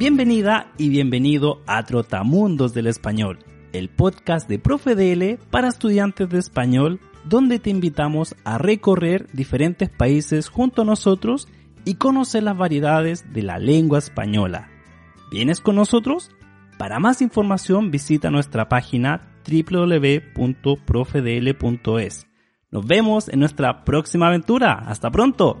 Bienvenida y bienvenido a Trotamundos del Español, el podcast de Profe DL para estudiantes de español, donde te invitamos a recorrer diferentes países junto a nosotros y conocer las variedades de la lengua española. ¿Vienes con nosotros? Para más información visita nuestra página www.profedl.es. Nos vemos en nuestra próxima aventura. Hasta pronto.